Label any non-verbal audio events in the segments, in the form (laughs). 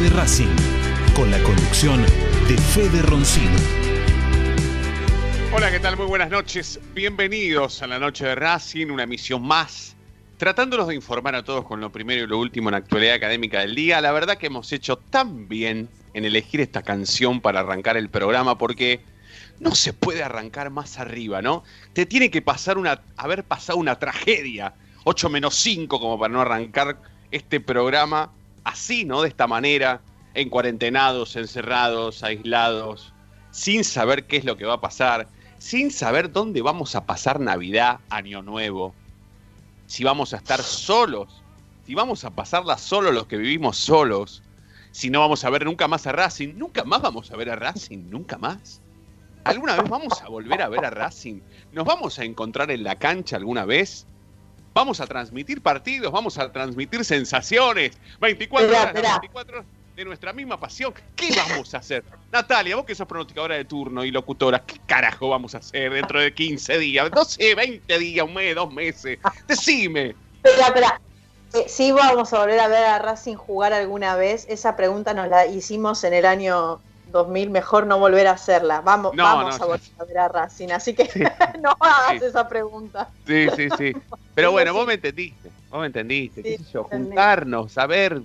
De Racing, con la conducción de Fede Roncino. Hola, ¿qué tal? Muy buenas noches. Bienvenidos a la noche de Racing, una emisión más. Tratándonos de informar a todos con lo primero y lo último en la actualidad académica del día. La verdad que hemos hecho tan bien en elegir esta canción para arrancar el programa porque no se puede arrancar más arriba, ¿no? Te tiene que pasar una, haber pasado una tragedia. 8 menos 5 como para no arrancar este programa así, ¿no? De esta manera, en cuarentenados, encerrados, aislados, sin saber qué es lo que va a pasar, sin saber dónde vamos a pasar Navidad, Año Nuevo, si vamos a estar solos, si vamos a pasarla solos los que vivimos solos, si no vamos a ver nunca más a Racing, nunca más vamos a ver a Racing, nunca más. ¿Alguna vez vamos a volver a ver a Racing? ¿Nos vamos a encontrar en la cancha alguna vez? Vamos a transmitir partidos, vamos a transmitir sensaciones. 24 Esperá, horas, las esperá. 24 horas de nuestra misma pasión. ¿Qué vamos a hacer? Natalia, vos que sos pronosticadora de turno y locutora, ¿qué carajo vamos a hacer dentro de 15 días? No sé, 20 días, un mes, dos meses. Decime. Espera, espera. Eh, sí vamos a volver a ver a Racing jugar alguna vez. Esa pregunta nos la hicimos en el año 2000. Mejor no volver a hacerla. Vamos, No, vamos no, a volver a ver a Racing. Así que (laughs) no hagas Sí. esa pregunta. Sí, sí, sí. (laughs) Pero bueno, vos me entendiste. Vos me entendiste. ¿Qué sé yo? Juntarnos, saber,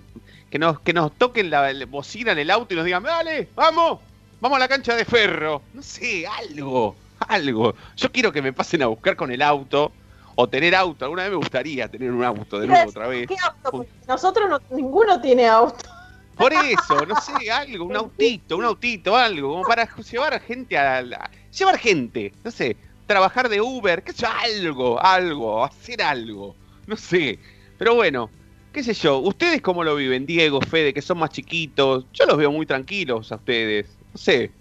que nos, que nos toquen la, la bocina en el auto y nos digan, dale, vamos, vamos a la cancha de ferro. No sé, algo, algo. Yo quiero que me pasen a buscar con el auto o tener auto. Alguna vez me gustaría tener un auto de nuevo otra vez. ¿Qué auto? Nosotros no, ninguno tiene auto. Por eso, no sé, algo, un autito, un autito, algo, como para llevar a gente a la- llevar gente, no sé, trabajar de Uber, qué sé yo, algo, algo, hacer algo, no sé. Pero bueno, qué sé yo, ¿ustedes cómo lo viven, Diego, Fede, que son más chiquitos? Yo los veo muy tranquilos a ustedes, no sé.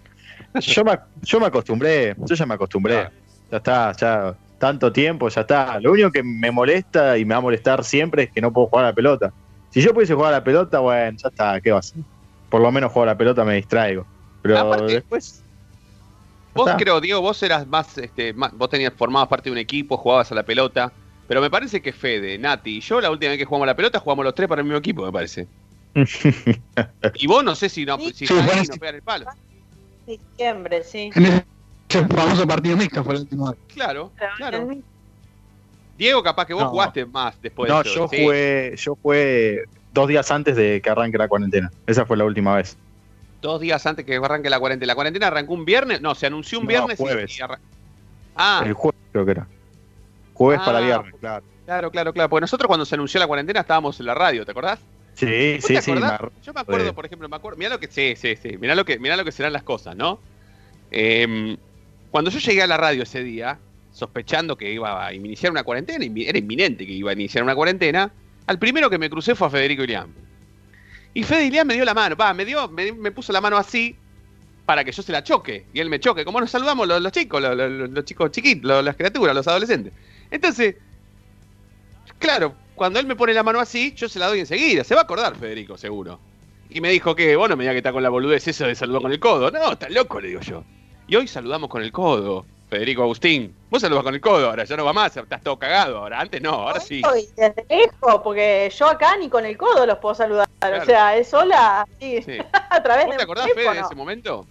Yo me, yo me acostumbré, yo ya me acostumbré. Claro. Ya está, ya tanto tiempo, ya está. Lo único que me molesta y me va a molestar siempre es que no puedo jugar a la pelota. Si yo pudiese jugar a la pelota, bueno, ya está, ¿qué va a hacer? Por lo menos juego a la pelota me distraigo. Pero Aparte, después, Vos está. creo, Diego, vos eras más, este, más- vos tenías formabas parte de un equipo, jugabas a la pelota, pero me parece que Fede, Nati y yo la última vez que jugamos a la pelota jugamos los tres para el mismo equipo, me parece. (laughs) Y vos no sé si no, si Sí, ahí bueno, no sí. pegan el palo. Diciembre, sí. En ese famoso partido mixto fue el último. Claro, claro. Diego, capaz que vos No. jugaste más después no, de eso. yo sí. jugué, yo jugué dos días antes de que arranque la cuarentena. Esa fue la última vez. Dos días antes que arranque la cuarentena. ¿La cuarentena arrancó un viernes? No, se anunció un No, viernes jueves. y, arran- Ah, El jueves creo que era. Jueves Ah, para viernes, claro. claro, claro, claro. Porque nosotros cuando se anunció la cuarentena estábamos en la radio, ¿te acordás? Sí, ¿Vos sí, te sí. me- Yo me acuerdo, por ejemplo, me acuerdo. Mirá lo que. Sí, sí, sí. Mirá lo que, mirá lo que serán las cosas, ¿no? Em, cuando yo llegué a la radio ese día, sospechando que iba a iniciar una cuarentena, era inminente que iba a iniciar una cuarentena, al primero que me crucé fue a Federico Ilián. Y Fede Ilián me dio la mano, va, me dio, me, puso la mano así para que yo se la choque y él me choque. Como nos saludamos los, chicos, los, chicos chiquitos, las criaturas, los adolescentes. Entonces, claro, cuando él me pone la mano así, yo se la doy enseguida. Se va a acordar, Federico, seguro. Y me dijo que, bueno, me diga que está con la boludez eso de saludar con el codo. No, está loco, le digo yo. Y hoy saludamos con el codo. Federico Agustín, vos saludás con el codo ahora, ya no va más, estás todo cagado ahora. Antes no, ahora sí. Desde lejos, porque yo acá ni con el codo los puedo saludar. O sea, es sola, así, Sí. (laughs) a través ¿Vos de te acordás, Fede, de ese momento?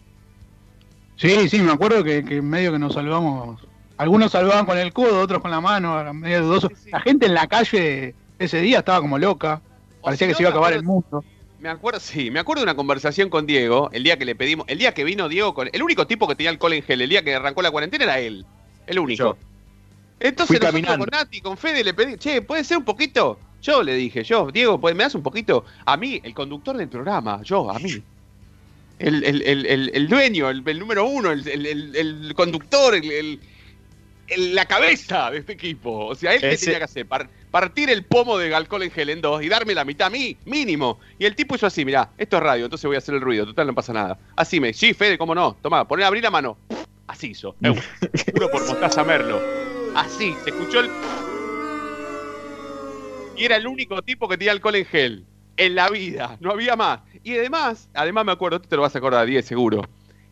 Sí, sí, me acuerdo que, que medio que nos saludamos. Algunos saludaban con el codo, otros con la mano, medio dudoso. Sí, sí. La gente en la calle ese día estaba como loca. O Parecía si que no, se iba a acabar el mundo. Me acuerdo, (laughs) sí, me acuerdo de una conversación con Diego, el día que le pedimos, el día que vino Diego con. El único tipo que tenía alcohol en gel, el día que arrancó la cuarentena era él. El único. Yo. Entonces nosotros con Nati, con Fede le pedí, che, ¿puede ser un poquito? Yo le dije, yo, Diego, ¿puede- ¿me das un poquito? A mí, el conductor del programa, yo, a mí. El, el- el- el- dueño, el, número uno, el, el- el- el conductor, el, la cabeza de este equipo. O sea, él qué Ese- tenía que hacer, Par- partir el pomo de alcohol en gel en dos y darme la mitad a mí, mínimo. Y el tipo hizo así, mirá, esto es radio, entonces voy a hacer el ruido, total no pasa nada. Así me, sí, Fede, cómo no, toma, poné, abrí la mano. Así hizo. Eu, (laughs) juro por Mostaza Merlo. Así, se escuchó el. Y era el único tipo que tenía alcohol en gel. En la vida, no había más. Y además, además me acuerdo, tú te lo vas a acordar, 10 seguro.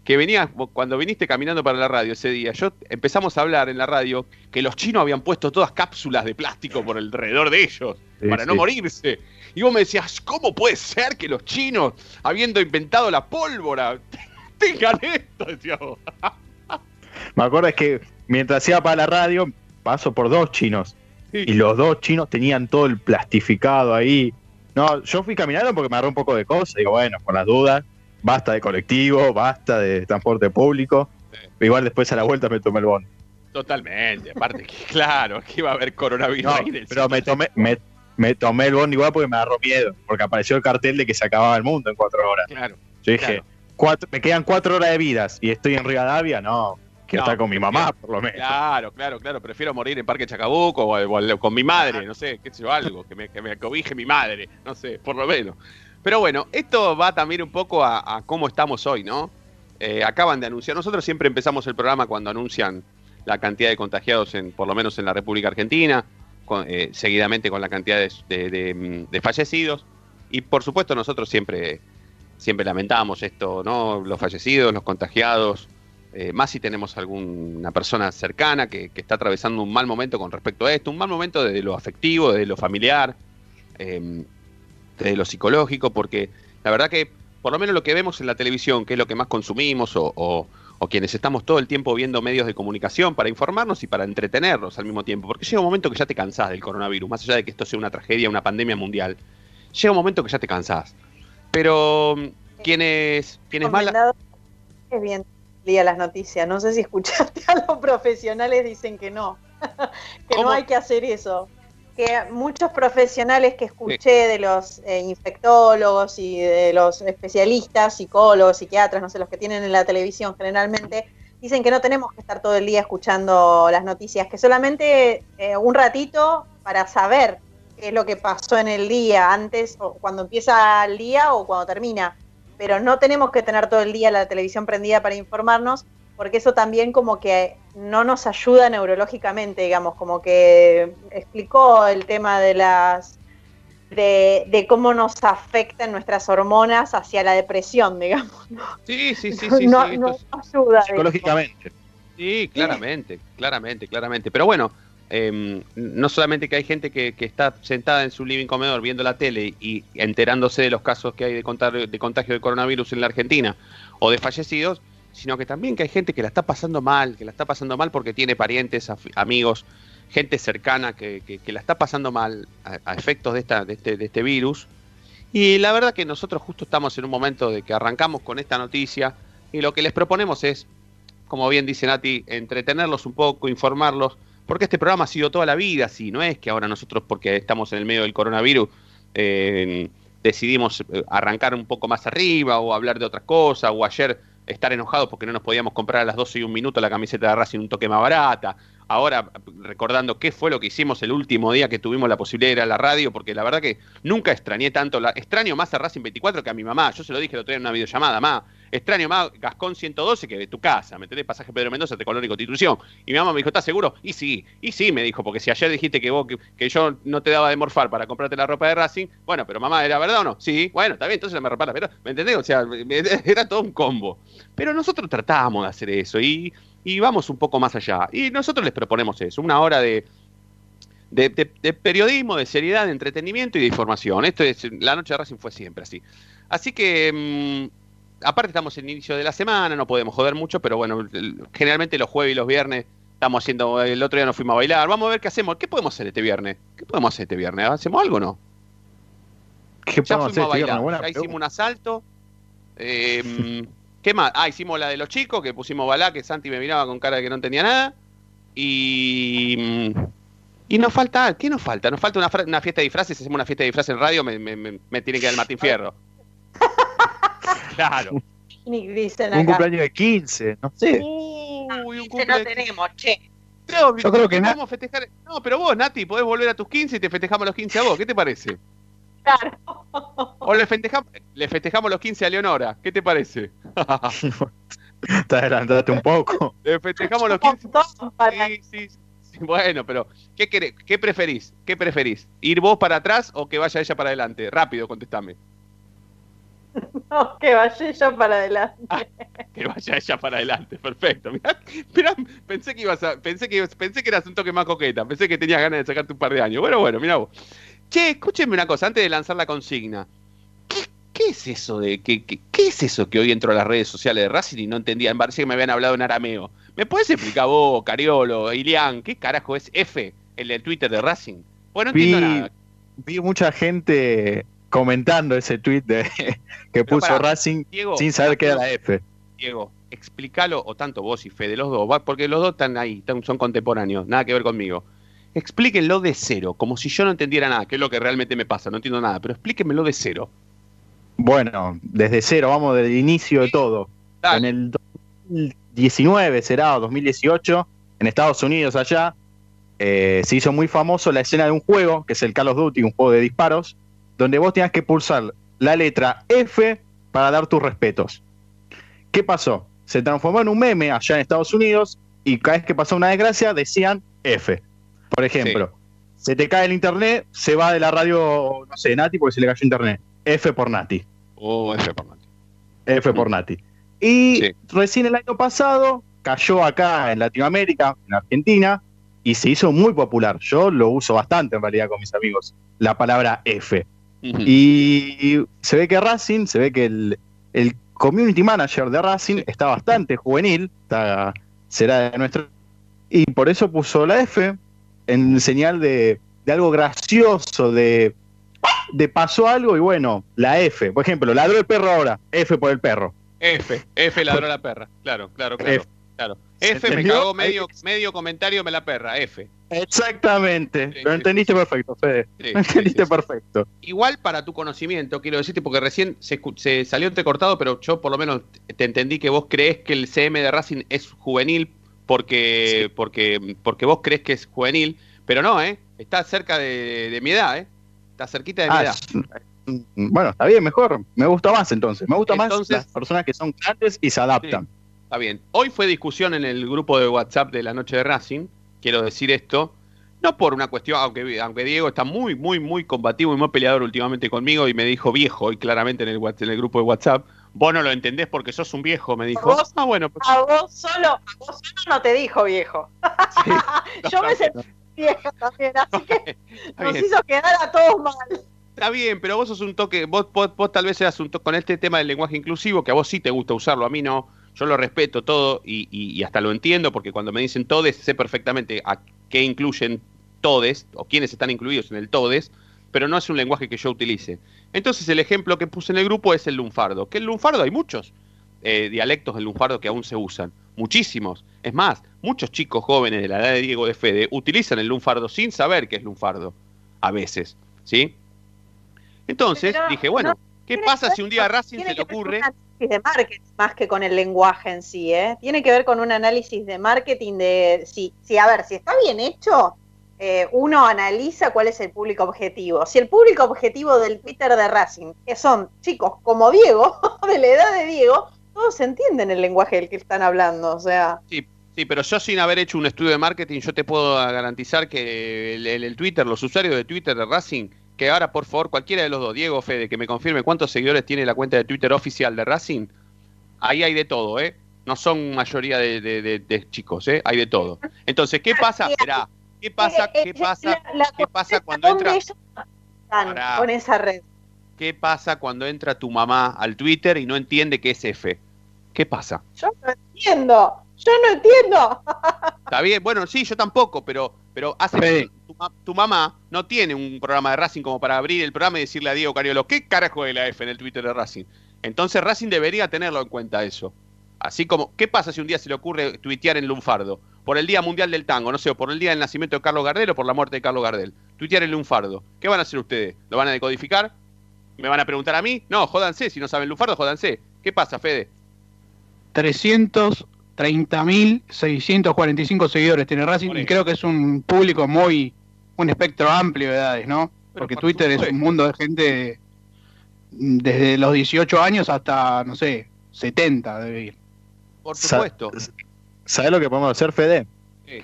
Que venías, cuando viniste caminando para la radio ese día, yo empezamos a hablar en la radio que los chinos habían puesto todas cápsulas de plástico por alrededor de ellos Sí, para no morirse. Y vos me decías, ¿cómo puede ser que los chinos, habiendo inventado la pólvora, (laughs) tengan esto? Decías vos. Me acuerdo es que mientras iba para la radio, paso por dos chinos. Y los dos chinos tenían todo el plastificado ahí. No, yo fui caminando porque me agarré un poco de cosas. Digo, bueno, por las dudas, basta de colectivo, basta de transporte público. Igual después a la vuelta me tomé el bono. Totalmente, aparte que (laughs) claro, que iba a haber coronavirus No, ahí pero me tomé, me, me tomé el bono igual porque me agarró miedo. Porque apareció el cartel de que se acababa el mundo en cuatro horas. Claro. Yo dije, Claro. cuatro, me quedan cuatro horas de vidas y estoy en Rivadavia, no. Quiero No, estar con mi mamá, por lo menos. Claro, claro, claro. Prefiero morir en Parque Chacabuco o, con mi madre, no sé, qué sé yo, algo, que me, que me acobije mi madre, no sé, por lo menos. Pero bueno, esto va también un poco a, cómo estamos hoy, ¿no? Eh, acaban de anunciar, nosotros siempre empezamos el programa cuando anuncian la cantidad de contagiados, en, por lo menos en la República Argentina, eh, seguidamente con la cantidad mm, de fallecidos. Y por supuesto nosotros siempre, siempre lamentamos esto, ¿no? Los fallecidos, los contagiados, eh, más si tenemos alguna persona cercana que, está atravesando un mal momento con respecto a esto, un mal momento desde lo afectivo, desde lo familiar, desde lo psicológico, porque la verdad que por lo menos lo que vemos en la televisión, que es lo que más consumimos, o, o- o quienes estamos todo el tiempo viendo medios de comunicación para informarnos y para entretenernos al mismo tiempo, porque llega un momento que ya te cansás del coronavirus, más allá de que esto sea una tragedia, una pandemia mundial, llega un momento que ya te cansás. Pero mm, quienes, quienes más... la- es bien día las noticias. No sé si escuchaste (laughs) a los profesionales dicen que no, (laughs) que ¿Cómo? no hay que hacer eso. Que muchos profesionales que escuché de los eh, infectólogos y de los especialistas, psicólogos, psiquiatras, no sé, los que tienen en la televisión generalmente, dicen que no tenemos que estar todo el día escuchando las noticias, que solamente eh, un ratito para saber qué es lo que pasó en el día, antes o cuando empieza el día o cuando termina. Pero no tenemos que tener todo el día la televisión prendida para informarnos, porque eso también como que no nos ayuda neurológicamente, digamos, como que explicó el tema de las de, de cómo nos afectan nuestras hormonas hacia la depresión, (laughs) digamos. ¿no? Sí, sí, sí, sí. no, sí, no es- ayuda. Psicológicamente. Sí, claramente, claramente, claramente. Pero bueno, eh, no solamente que hay gente que, que está sentada en su living comedor viendo la tele y enterándose de los casos que hay de contagio, de contagio de coronavirus en la Argentina o de fallecidos, sino que también que hay gente que la está pasando mal, que la está pasando mal porque tiene parientes, amigos, gente cercana que, que- la está pasando mal a, efectos de, esta, de, este, de este virus. Y la verdad que nosotros justo estamos en un momento de que arrancamos con esta noticia y lo que les proponemos es como bien dice Nati, entretenerlos un poco, informarlos, porque este programa ha sido toda la vida así, no es que ahora nosotros, porque estamos en el medio del coronavirus, eh, decidimos eh, arrancar un poco más arriba o hablar de otra cosa, o ayer estar enojados porque no nos podíamos comprar a las 12 y un minuto la camiseta de Racing un toque más barata. ahora recordando qué fue lo que hicimos el último día que tuvimos la posibilidad de ir a la radio, porque la verdad que nunca extrañé tanto, la, extraño más a Racing 24 que a mi mamá, yo se lo dije el otro día en una videollamada, mamá, extraño más Gascón 112 que de tu casa, ¿me entendés? Pasaje Pedro Mendoza, te y constitución. Y mi mamá me dijo, ¿estás seguro? Y sí, y sí, me dijo, porque si ayer dijiste que vos, que, yo no te daba de morfar para comprarte la ropa de Racing, bueno, pero mamá, ¿era verdad o no? Sí, bueno, está bien, entonces me repara, pero, ¿me entendés? O sea, (laughs) era todo un combo. Pero nosotros tratábamos de hacer eso y, y vamos un poco más allá. Y nosotros les proponemos eso, una hora de- de periodismo, de seriedad, de entretenimiento y de información. Esto es, la noche de Racing fue siempre así. Así que, mm, aparte estamos en el inicio de la semana, no podemos joder mucho, pero bueno, generalmente los jueves y los viernes estamos haciendo, el otro día nos fuimos a bailar, vamos a ver qué hacemos, qué podemos hacer este viernes, qué podemos hacer este viernes, ¿hacemos algo o no? ¿Qué Ya fuimos a hacer, Steve? bailar, Buena ya hicimos un asalto. eh, (laughs) ¿Qué más? Ah, hicimos la de los chicos, que pusimos balá, que Santi me miraba con cara de que no entendía nada. Y. Y nos falta, ¿qué nos falta? Nos falta una, fiesta de disfraces, si hacemos una fiesta de disfraces en radio, me, me, me- me tiene que dar el Martín Fierro. Claro. (laughs) Un cumpleaños de 15, no sé. Uy, un Que no tenemos, che. No, Yo creo que podemos festejar. No, pero vos, Nati, podés volver a tus 15 y te festejamos los 15 a vos. ¿Qué te parece? Claro. O le festejamos, le festejamos los 15 a Leonora. ¿Qué te parece? (laughs) Te adelantaste un poco. le festejamos los Un 15. montón para- Sí, sí, sí. Bueno, pero ¿qué, querés? ¿qué preferís? ¿Qué preferís? ¿Ir vos para atrás o que vaya ella para adelante? Rápido, contestame. (laughs) No, que vaya yo para adelante. Que vaya ella para adelante, perfecto. Mirá, mirá, pensé que ibas a, pensé que pensé que eras un toque más coqueta, pensé que tenías ganas de sacarte un par de años. Bueno, bueno, mirá vos. Che, escúchenme una cosa, antes de lanzar la consigna. ¿Qué, qué es eso de qué, qué, qué es eso que hoy entro a las redes sociales de Racing y no entendía? Me parecía que me habían hablado en arameo. ¿Me puedes explicar vos, Cariolo, Ilián, qué carajo es F, el del Twitter de Racing? Bueno, no Vi, entiendo nada. vi mucha gente comentando ese tweet de, (laughs) que puso Racing Diego, sin saber qué era la F. Diego, explícalo, o tanto vos y Fede, los dos, porque los dos están ahí, son contemporáneos, nada que ver conmigo. Explíquenlo de cero, como si yo no entendiera nada, que es lo que realmente me pasa, no entiendo nada, pero explíquenmelo de cero. Bueno, desde cero, vamos del inicio de todo. Dale. En el 2019 será, o 2018, en Estados Unidos allá, eh, se hizo muy famoso la escena de un juego, que es el Call of Duty, un juego de disparos, donde vos tenías que pulsar la letra F para dar tus respetos. ¿Qué pasó? Se transformó en un meme allá en Estados Unidos y cada vez que pasó una desgracia decían F. Por ejemplo, se te cae el internet, se va de la radio, no sé, Nati, porque se le cayó internet. F por Nati. Oh, F por Nati. F por Nati. Y Sí. recién el año pasado cayó acá en Latinoamérica, en Argentina, y se hizo muy popular. Yo lo uso bastante en realidad con mis amigos, la palabra F. Y se ve que Racing, se ve que el, el community manager de Racing está bastante juvenil, está, será de nuestro. Y por eso puso la F en señal de, de algo gracioso, de, de pasó algo y bueno, la F. Por ejemplo, ladró el perro ahora, F por el perro. F, F ladró la perra, claro, claro, claro. F. claro. ¿Se F me cagó medio, medio comentario, me la perra, F. Exactamente, Sí, lo sí, entendiste perfecto, Fede. Sí, Lo entendiste perfecto. Igual para tu conocimiento, quiero decirte, porque recién se, se salió entrecortado, pero yo por lo menos te entendí que vos crees que el CM de Racing es juvenil porque, porque, porque vos crees que es juvenil, pero no, ¿eh? Está cerca de, de mi edad, ¿eh? Está cerquita de mi Ah, edad. bueno, está bien, mejor. Me gusta más entonces. Me gusta Entonces- más las personas que son grandes y se adaptan. Está bien. Hoy fue discusión en el grupo de WhatsApp de la noche de Racing. Quiero decir esto. No por una cuestión, aunque, aunque Diego está muy, muy, muy combativo y muy peleador últimamente conmigo y me dijo viejo hoy claramente en el, en el grupo de WhatsApp. Vos no lo entendés porque sos un viejo, me dijo. Vos- Ah, bueno, pues, A vos solo, a vos solo no te dijo viejo. sí, (laughs) Yo me sentí vieja también, así que nos bien. hizo quedar a todos mal. Está bien, pero vos sos un toque, vos, vos, vos tal vez seas un toque con este tema del lenguaje inclusivo, que a vos sí te gusta usarlo, a mí no. Yo lo respeto todo y, y- y hasta lo entiendo, porque cuando me dicen todes, sé perfectamente a qué incluyen todes, o quiénes están incluidos en el todes, pero no es un lenguaje que yo utilice. Entonces el ejemplo que puse en el grupo es el lunfardo, que el lunfardo hay muchos eh, dialectos del lunfardo que aún se usan, muchísimos. Es más, muchos chicos jóvenes de la edad de Diego de Fede utilizan el lunfardo sin saber qué es lunfardo, a veces, ¿sí? Entonces Pero dije, bueno, no ¿qué pasa que si un día a Racing se le que ocurre? Análisis de marketing más que con el lenguaje en sí, ¿eh? Tiene que ver con un análisis de marketing de si, si a ver, si está bien hecho, eh, uno analiza cuál es el público objetivo. Si el público objetivo del Twitter de Racing, que son chicos como Diego, (laughs) de la edad de Diego, todos entienden el lenguaje del que están hablando, o sea. Sí, sí, pero yo sin haber hecho un estudio de marketing, yo te puedo garantizar que el, Twitter, los usuarios de Twitter de Racing, que ahora por favor cualquiera de los dos, Diego o Fede, que me confirme cuántos seguidores tiene la cuenta de Twitter oficial de Racing, ahí hay de todo, ¿eh? No son mayoría de, de- de- de chicos, ¿eh? Hay de todo. Entonces, ¿qué pasa? Esperá, ¿qué pasa? Eh, ¿Qué pasa? la- la ¿Qué pasa cuando entra? Pará. con esa red? ¿Qué pasa cuando entra tu mamá al Twitter y no entiende qué es F? ¿Qué pasa? Yo no entiendo, yo no entiendo. Está bien, bueno, sí, yo tampoco, pero, pero hace Fede. Tu, ma- tu mamá no tiene un programa de Racing como para abrir el programa y decirle a Diego Cariolo, ¿qué carajo es la F en el Twitter de Racing? Entonces Racing debería tenerlo en cuenta eso. Así como, ¿qué pasa si un día se le ocurre tuitear en Lunfardo? Por el Día Mundial del Tango, no sé, o por el día del nacimiento de Carlos Gardel o por la muerte de Carlos Gardel. Tuitear en Lunfardo. ¿Qué van a hacer ustedes? ¿Lo van a decodificar? ¿Me van a preguntar a mí? No, jódanse, si no saben Lunfardo, jódanse. ¿Qué pasa, Fede? 330.645 seguidores tiene Racing y creo que es un público muy, un espectro amplio de edades, ¿no? Pero Porque por Twitter es un mundo de gente desde los 18 años hasta, no sé, 70 debe ir. Por supuesto. ¿Sabes lo que podemos hacer, Fede? Sí.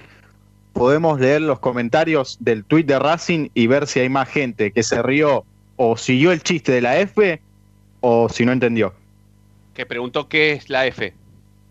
Podemos leer los comentarios del tweet de Racing y ver si hay más gente que se rió o siguió el chiste de la F o si no entendió. Que preguntó qué es la F.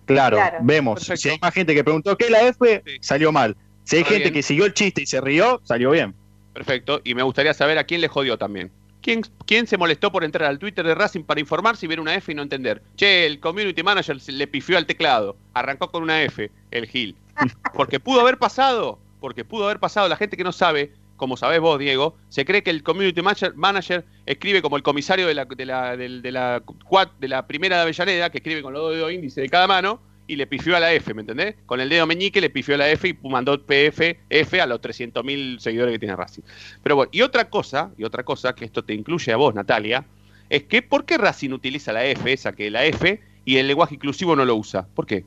Claro, Claro. vemos. Perfecto. Si hay más gente que preguntó qué es la F, Sí. salió mal. Si hay Está gente bien. que siguió el chiste y se rió, salió bien. Perfecto. Y me gustaría saber a quién le jodió también. ¿Quién, ¿Quién se molestó por entrar al Twitter de Racing para informarse y ver una F y no entender? Che, el community manager le pifió al teclado. Arrancó con una F, el Gil. (laughs) Porque pudo haber pasado. Porque pudo haber pasado. La gente que no sabe, como sabés vos, Diego, se cree que el community manager, manager escribe como el comisario de la, de, la, del- de la, de la primera de Avellaneda, que escribe con los dos dedos índice de cada mano, y le pifió a la F, ¿me entendés? Con el dedo meñique le pifió a la F y mandó PF, F a los 300.000 seguidores que tiene Racing. Pero bueno, y otra cosa, y otra cosa, que esto te incluye a vos, Natalia, es que ¿por qué Racing utiliza la F, esa que la F, y el lenguaje inclusivo no lo usa? ¿Por qué?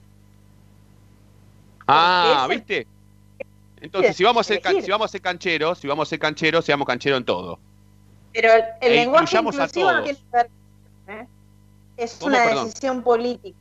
Ah, ¿viste? Entonces, si vamos, a ser, can- si vamos a ser cancheros, si vamos a ser cancheros, seamos cancheros en todo. Pero el, el E lenguaje inclusivo no todos. tiene que ver. ¿eh? Es una Perdón. decisión política.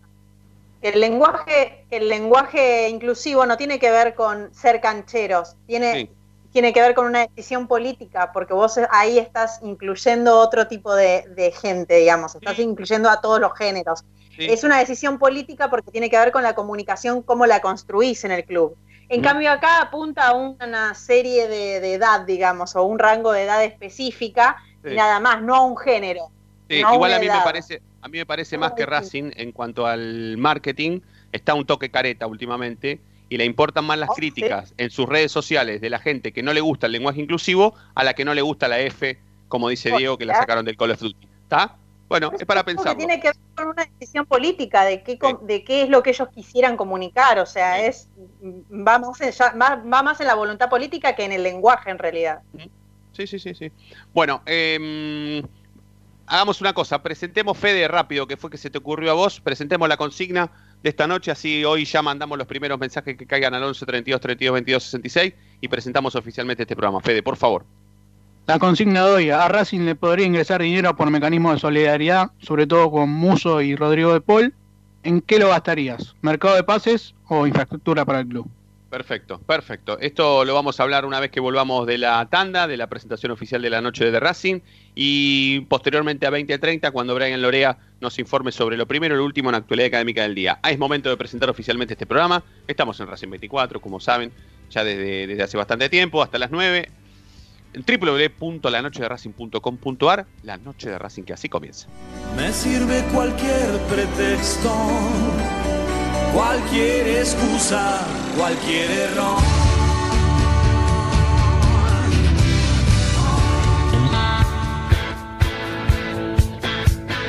El lenguaje, el lenguaje inclusivo no tiene que ver con ser cancheros, tiene, Sí. tiene que ver con una decisión política, porque vos ahí estás incluyendo otro tipo de, de gente, digamos, estás Sí. incluyendo a todos los géneros. ¿sí? Es una decisión política porque tiene que ver con la comunicación, cómo la construís en el club. En Ujú. cambio acá apunta a una serie de, de edad, digamos, o un rango de edad específica y nada más, no a un género. Sí, no igual una a mí me edad. parece, a mí me parece más que Racing en cuanto al marketing está un toque careta últimamente y le importan más las Oh, sí. críticas en sus redes sociales de la gente que no le gusta el lenguaje inclusivo a la que no le gusta la F, como dice Oh, Diego que la sacaron del Call of Duty. ¿Está? Bueno, es para pensarlo. tiene que ver con una decisión política de qué, de qué es lo que ellos quisieran comunicar, o sea, es va más, en, ya- va, va más en la voluntad política que en el lenguaje en realidad. Sí, sí, sí, sí. Bueno, eh, hagamos una cosa, presentemos Fede rápido, que fue que se te ocurrió a vos, presentemos la consigna de esta noche, así hoy ya mandamos los primeros mensajes que caigan al 11 32 32 22 66 y presentamos oficialmente este programa. Fede, por favor. La consigna de hoy, a Racing le podría ingresar dinero por mecanismo de solidaridad, sobre todo con Muso y Rodrigo de Paul. ¿En qué lo gastarías? ¿Mercado de pases o infraestructura para el club? Perfecto, perfecto. Esto lo vamos a hablar una vez que volvamos de la tanda, de la presentación oficial de la noche de Racing y posteriormente a 20.30 cuando Brian Lorea nos informe sobre lo primero y lo último en la actualidad académica del día. Ah, es momento de presentar oficialmente este programa. Estamos en Racing 24, como saben, ya desde, desde hace bastante tiempo, hasta las 9. En www.lanochederacing.com.ar, la noche de Racing que así comienza. Me sirve cualquier pretexto, cualquier excusa, cualquier error.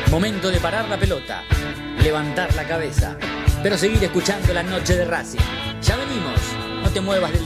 Momento de parar la pelota, levantar la cabeza, pero seguir escuchando la noche de Racing. Ya venimos, no te muevas del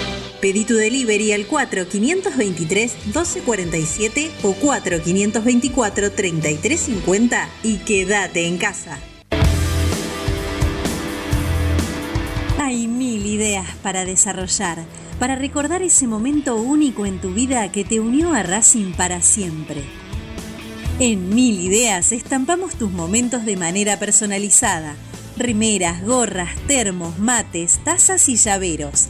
Pedí tu delivery al 4523-1247 o 4524-3350 y quédate en casa. Hay mil ideas para desarrollar, para recordar ese momento único en tu vida que te unió a Racing para siempre. En Mil Ideas estampamos tus momentos de manera personalizada. Remeras, gorras, termos, mates, tazas y llaveros.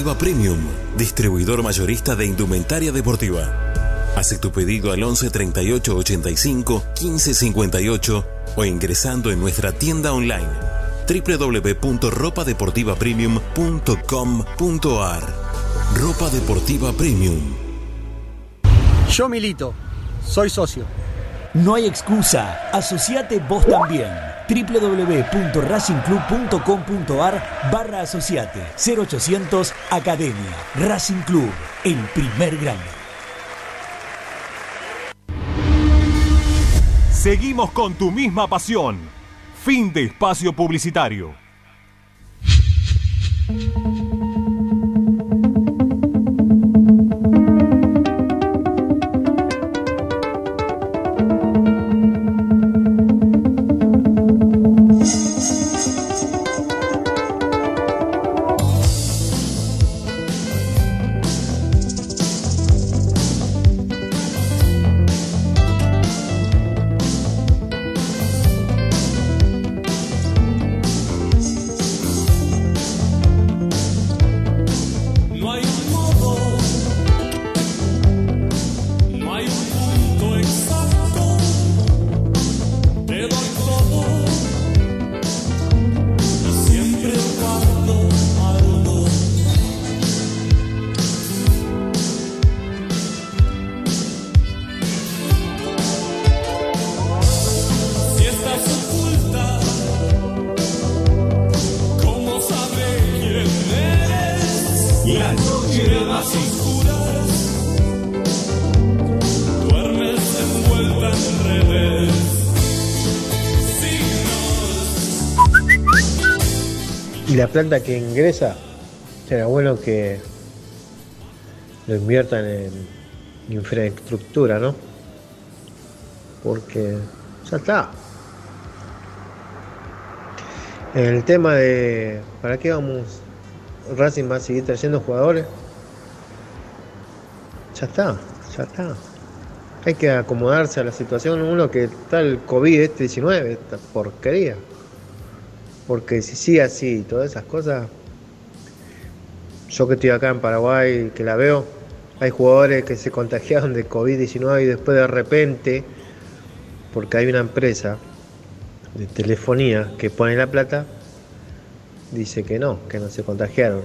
Deportiva Premium, distribuidor mayorista de indumentaria deportiva. Hace tu pedido al 11 38 85 15 58 o ingresando en nuestra tienda online www.ropadeportivapremium.com.ar Ropa Deportiva Premium. Yo milito, soy socio. No hay excusa, asociate vos también www.racingclub.com.ar barra asociate 0800 Academia Racing Club, el primer grande. Seguimos con tu misma pasión. Fin de espacio publicitario. Planta que ingresa, será bueno que lo inviertan en infraestructura, ¿no? Porque ya está. El tema de ¿para qué vamos? Racing va a seguir trayendo jugadores. Ya está, ya está. hay que acomodarse a la situación. Uno que está el COVID este 19, esta porquería. Porque si sigue así, todas esas cosas, yo que estoy acá en Paraguay, que la veo, hay jugadores que se contagiaron de COVID-19 y después de repente, porque hay una empresa de telefonía que pone la plata, dice que no, que no se contagiaron.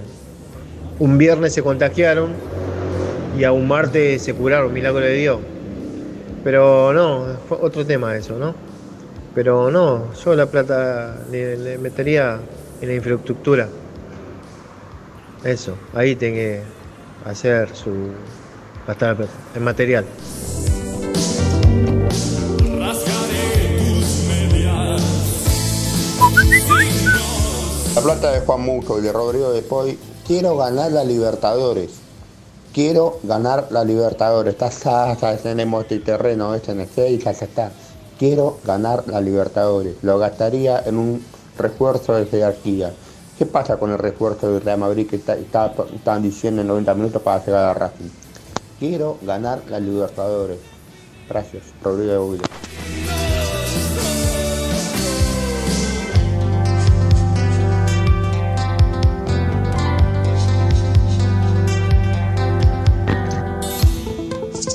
Un viernes se contagiaron y a un martes se curaron, milagro de Dios. Pero no, fue otro tema eso, ¿no? Pero no, yo la plata le, le metería en la infraestructura. Eso, ahí tiene que hacer su gastar en material. La plata de Juan Muso y de Rodrigo de Poy, quiero ganar la Libertadores. Quiero ganar la Libertadores. Está tenemos este terreno este en el y ya está. Quiero ganar la Libertadores. Lo gastaría en un refuerzo de jerarquía. ¿Qué pasa con el refuerzo del Real Madrid que está, está- estaban diciendo en 90 minutos para llegar a Racing? Quiero ganar la Libertadores. Gracias, Rodrigo Bouille.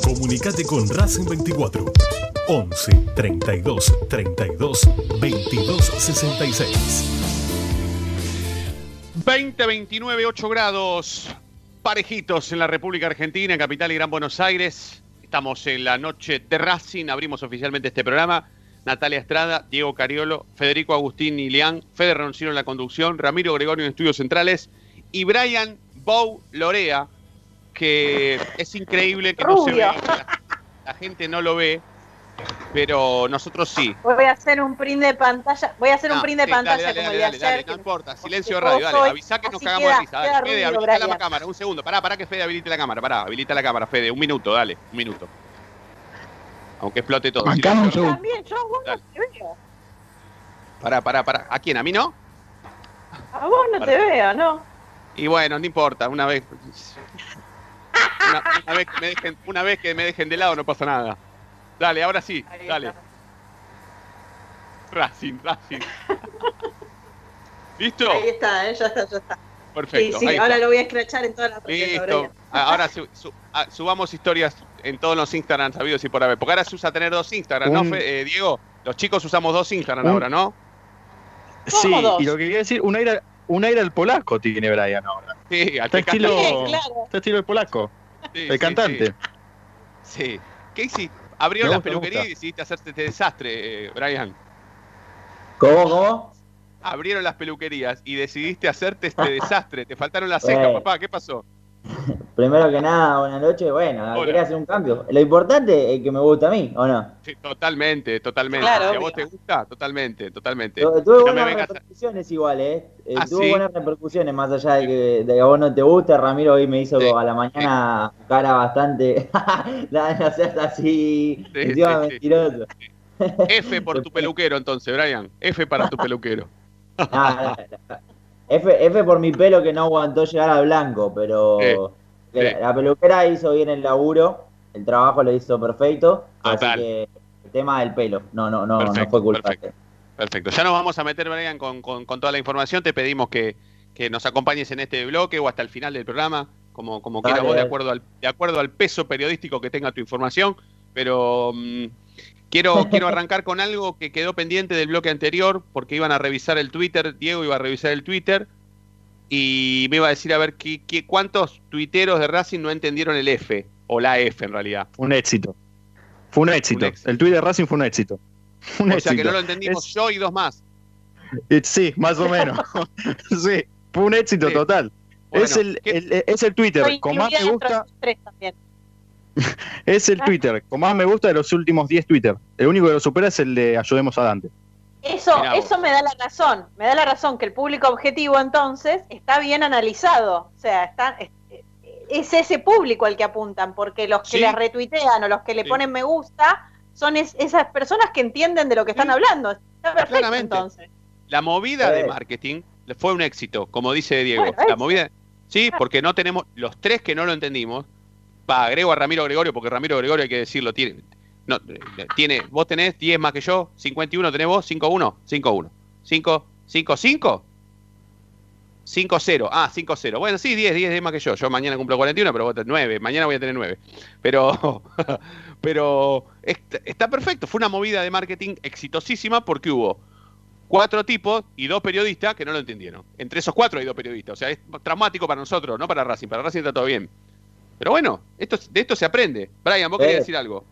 Comunicate con Racing 24 11 32 32 22 66. 20, 29, 8 grados parejitos en la República Argentina, capital y Gran Buenos Aires. Estamos en la noche de Racing, abrimos oficialmente este programa. Natalia Estrada, Diego Cariolo, Federico Agustín Ilián, Fede Roncino en la conducción, Ramiro Gregorio en Estudios Centrales y Brian Bow Lorea, que es increíble que no se ve, la, la gente no lo ve, pero nosotros sí. Voy a hacer un print de pantalla. Voy a hacer un No, print de sí, pantalla dale, dale, como el de dale, dale, ayer. no importa, silencio de radio, dale, soy- avisá que nos cagamos de risa, dale, Fede, habilita la cámara, un segundo, pará, pará que Fede habilite la cámara, pará, habilita la cámara, Fede, un minuto, dale, un minuto. Aunque explote todo. Bancame un segundo. También, yo a vos no te veo. Pará, pará, pará. ¿A quién? ¿A mí no? A vos no te veo, ¿no? Y bueno, no importa, una vez. Una, una vez que me dejen, una vez que me dejen de lado no pasa nada. Dale, ahora sí, Ahí dale. está. Racing, Racing. (laughs) ¿Listo? Ahí está, ¿eh? ya está, ya está. Perfecto. sí, sí, ahora está. lo voy a escrachar en todas las redes. Listo. Ahora su- su- a- subamos historias en todos los Instagram sabidos y por haber. Porque ahora se usa tener dos Instagram, ¿no, eh, Diego? Los chicos usamos dos Instagram ahora, ¿no? Sí, y lo que quería decir, un aire, un aire al polaco tiene Brian ahora. Sí, al Está estilo, Sí, claro. está estilo el polaco, Sí, el sí, cantante. Sí. Sí. ¿Qué hiciste? Abrieron las peluquerías y decidiste hacerte este desastre, eh, Brian. ¿Cómo, cómo? Abrieron las peluquerías y decidiste hacerte este (laughs) desastre. Te faltaron las cejas, Bueno. papá. ¿Qué pasó? (laughs) Primero que nada, buenas noches. Bueno, Hola. quería hacer un cambio. Lo importante es que me gusta a mí, ¿o no? Sí, totalmente, totalmente. Claro, si a vos te gusta, totalmente, totalmente. Tu- Tuve me buenas vengas a- repercusiones igual, ¿eh? Eh, ¿Ah, tuve sí? buenas repercusiones, más allá de que, de que a vos no te guste. Ramiro hoy me hizo Sí, a la mañana cara bastante... no, no seas así, Sí, encima sí, sí. mentiroso. F por tu peluquero, entonces, Brian. F para tu peluquero. No, no, no. F, F por mi pelo que no aguantó llegar al blanco, pero. La, peluquera hizo bien el laburo, el trabajo lo hizo perfecto, Total. así que el tema del pelo, no, no, no, no fue culpa. perfecto. Perfecto. Ya nos vamos a meter, Brian, con, con- con toda la información. Te pedimos que, que nos acompañes en este bloque o hasta el final del programa, como, como quieras vos, de acuerdo, al, de acuerdo al peso periodístico que tenga tu información. Pero mm, quiero, (laughs) quiero arrancar con algo que quedó pendiente del bloque anterior, porque iban a revisar el Twitter, Diego iba a revisar el Twitter, y me iba a decir a ver qué, qué- cuántos tuiteros de Racing no entendieron el F, o la F en realidad. Un éxito. Fue un éxito. éxito. El tweet de Racing fue un éxito. Un O sea que no lo entendimos Es- yo y dos más. sí, más o menos. (laughs) (laughs) sí, fue un éxito Sí. total. Bueno, es, el, ¿qué- el- es el Twitter con más me gusta. tres también. (laughs) Es el Twitter con más me gusta de los últimos 10 Twitter. El único que lo supera es el de Ayudemos a Dante. Eso, Mirá vos. eso me da la razón, me da la razón que el público objetivo entonces está bien analizado, o sea, está, es, es ese público al que apuntan, porque los que Sí. les retuitean o los que le Sí. ponen me gusta son es- esas personas que entienden de lo que están hablando. Está perfecto Claramente. entonces. La movida de Eh. marketing fue un éxito, como dice Diego. Bueno, la movida, sí, porque no tenemos, los tres que no lo entendimos, Va, agrego a Ramiro Gregorio, porque Ramiro Gregorio hay que decirlo, tiene. No, eh, tiene, vos tenés 10 más que yo, 51 tenés vos, 5-1, 5-1. 5, 5, 5. 5-0. Ah, 5-0. Bueno, sí, 10, 10, 10 más que yo. Yo mañana cumplo 41, pero vos tenés 9. Mañana voy a tener 9. Pero, (laughs) pero está, perfecto. Fue una movida de marketing exitosísima porque hubo cuatro tipos y dos periodistas que no lo entendieron. Entre esos cuatro hay dos periodistas. O sea, es traumático para nosotros, no para Racing. Para Racing está todo bien. Pero bueno, esto, de esto se aprende. Brian, vos querías Sí. decir algo.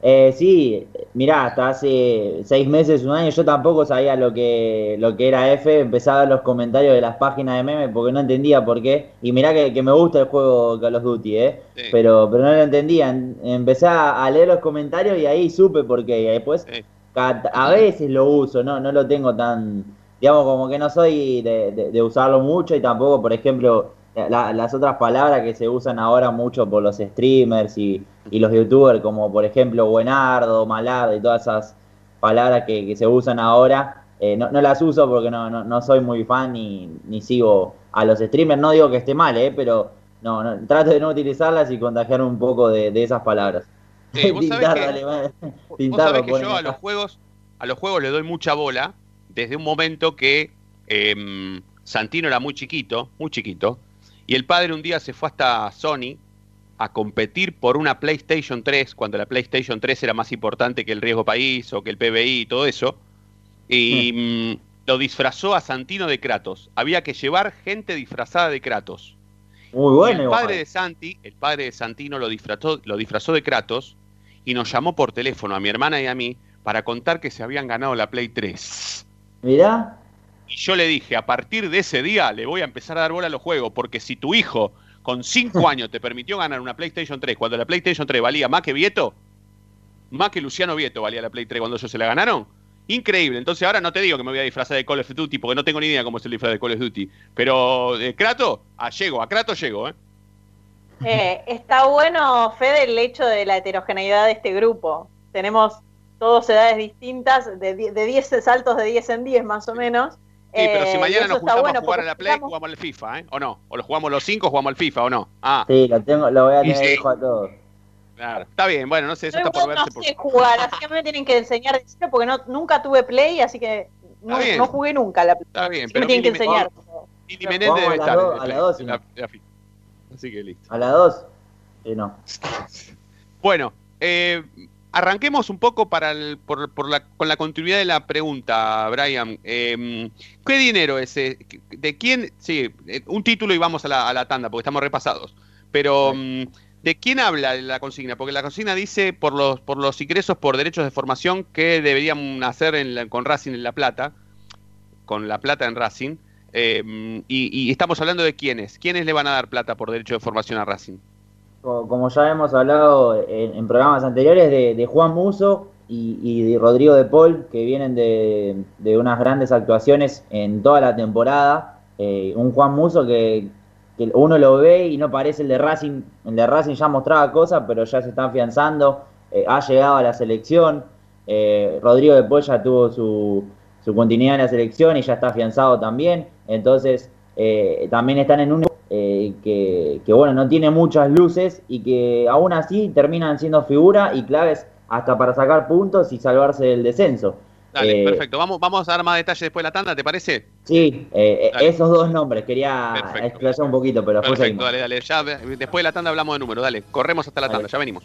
Eh, sí, mirá, hasta hace seis meses, un año, yo tampoco sabía lo que, lo que era F, empezaba a ver los comentarios de las páginas de memes porque no entendía por qué, y mirá que, que me gusta el juego Call of Duty, ¿eh? pero, pero no lo entendía, En- empecé a leer los comentarios y ahí supe por qué, y después cada- a veces lo uso, no, no lo tengo tan, digamos, como que no soy de, de- de usarlo mucho y tampoco, por ejemplo, la- las otras palabras que se usan ahora mucho por los streamers y, y los youtubers, como por ejemplo buenardo, malardo y todas esas palabras que, que se usan ahora, eh, no, no las uso porque no, no, no soy muy fan ni, ni sigo a los streamers. No digo que esté mal, eh, pero no, no, trato de no utilizarlas y contagiar un poco de, de esas palabras. (laughs) Eh, vos sabés (laughs) que- Vos sabés que yo a los juegos, a los juegos le doy mucha bola desde un momento que em, Santino era muy chiquito, muy chiquito, y el padre un día se fue hasta Sony a competir por una PlayStation 3, cuando la PlayStation 3 era más importante que el riesgo país o que el PBI y todo eso, y mm, lo disfrazó a Santino de Kratos. Había que llevar gente disfrazada de Kratos. Muy Y bueno, el padre de Santi, el padre de Santino lo disfrazó, lo disfrazó de Kratos y nos llamó por teléfono a mi hermana y a mí para contar que se habían ganado la Play 3. Mirá, Y yo le dije, a partir de ese día le voy a empezar a dar bola a los juegos, porque si tu hijo con 5 (laughs) años te permitió ganar una PlayStation 3 cuando la PlayStation 3 valía más que Vieto, más que Luciano Vieto valía la Play 3 cuando ellos se la ganaron, increíble. Entonces ahora no te digo que me voy a disfrazar de Call of Duty, porque no tengo ni idea cómo es el disfraz de Call of Duty, pero de Kratos, a llego, a Kratos llego, ¿eh? Eh, está bueno, Fede, el hecho de la heterogeneidad de este grupo. Tenemos todos edades distintas, de 10 saltos de 10 en 10 más o menos. Sí, pero si Eh, mañana eso nos juntamos bueno a jugar a la Play, jugamos- jugamos al FIFA, ¿eh? ¿O no? O lo jugamos los cinco, jugamos al FIFA, ¿o no? Ah, sí, lo, tengo, lo voy a tener sí. hijo a todos. claro. Está bien, bueno, no sé, eso Yo está por igual no verse. por- sé jugar, así que me tienen que enseñar de cero porque no, nunca tuve Play, así que no, no jugué nunca a la Play. Está bien, Sí pero me tienen que enseñar. Lili Menéndez debe estar a las dos, en ¿no? la- en la. Así que listo. A las dos, sí, no. (laughs) Bueno, eh, arranquemos un poco para el- por, por la, con la continuidad de la pregunta, Brian. Eh, ¿Qué dinero es ese? ¿De quién? Sí, eh, un título y vamos a la, a la tanda porque estamos repasados. Pero, mm, ¿de quién habla la consigna? Porque la consigna dice por los, por los ingresos por derechos de formación que deberían hacer en la- con Racing en La Plata, con La Plata en Racing. Eh, y, y estamos hablando de quiénes. ¿Quiénes le van a dar plata por derecho de formación a Racing? Co- Como ya hemos hablado en, en programas anteriores de, Juan Muso y, y de Rodrigo de Paul, que vienen de, de unas grandes actuaciones en toda la temporada. Eh, un Juan Muso que, que uno lo ve y no parece el de Racing. El de Racing ya mostraba cosas, pero ya se está afianzando. eh, ha llegado a la selección. Eh, Rodrigo de Paul ya tuvo su, su continuidad en la selección y ya está afianzado también. Entonces, eh, también están en un eh, que, que, bueno, no tiene muchas luces y que aún así terminan siendo figura y claves hasta para sacar puntos y salvarse del descenso. Dale, Eh, perfecto. Vamos, vamos a dar más detalles después de la tanda, ¿te parece? Sí, eh, Dale. esos dos nombres, quería Perfecto. explayar un poquito, pero después Perfecto, dale, dale. Ya, después de la tanda hablamos de números, dale. Corremos hasta la tanda, ya venimos.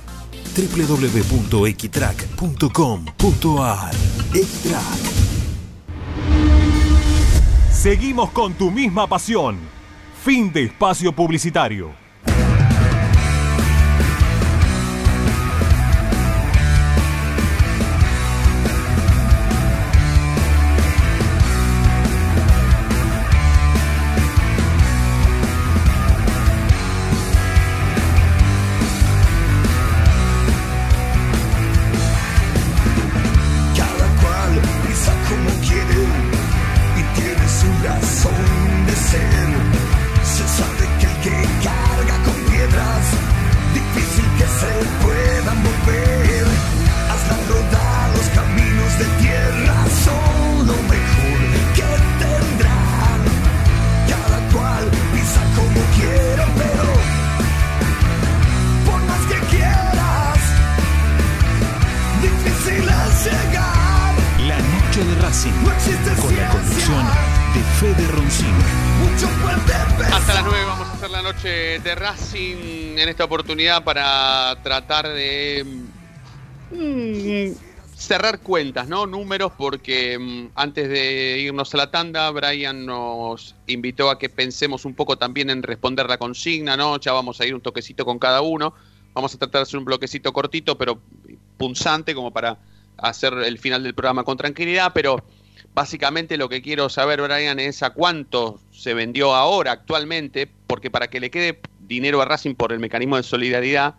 www.equitrack.com.ar Equitrack Seguimos con tu misma pasión. Fin de espacio publicitario. Oportunidad para tratar de mm, cerrar cuentas, ¿no? Números, porque mm, antes de irnos a la tanda, Brian nos invitó a que pensemos un poco también en responder la consigna, ¿no? Ya vamos a ir un toquecito con cada uno. Vamos a tratar de hacer un bloquecito cortito, pero punzante, como para hacer el final del programa con tranquilidad, pero básicamente lo que quiero saber, Brian, es a cuánto se vendió ahora, actualmente, porque para que le quede dinero a Racing por el mecanismo de solidaridad,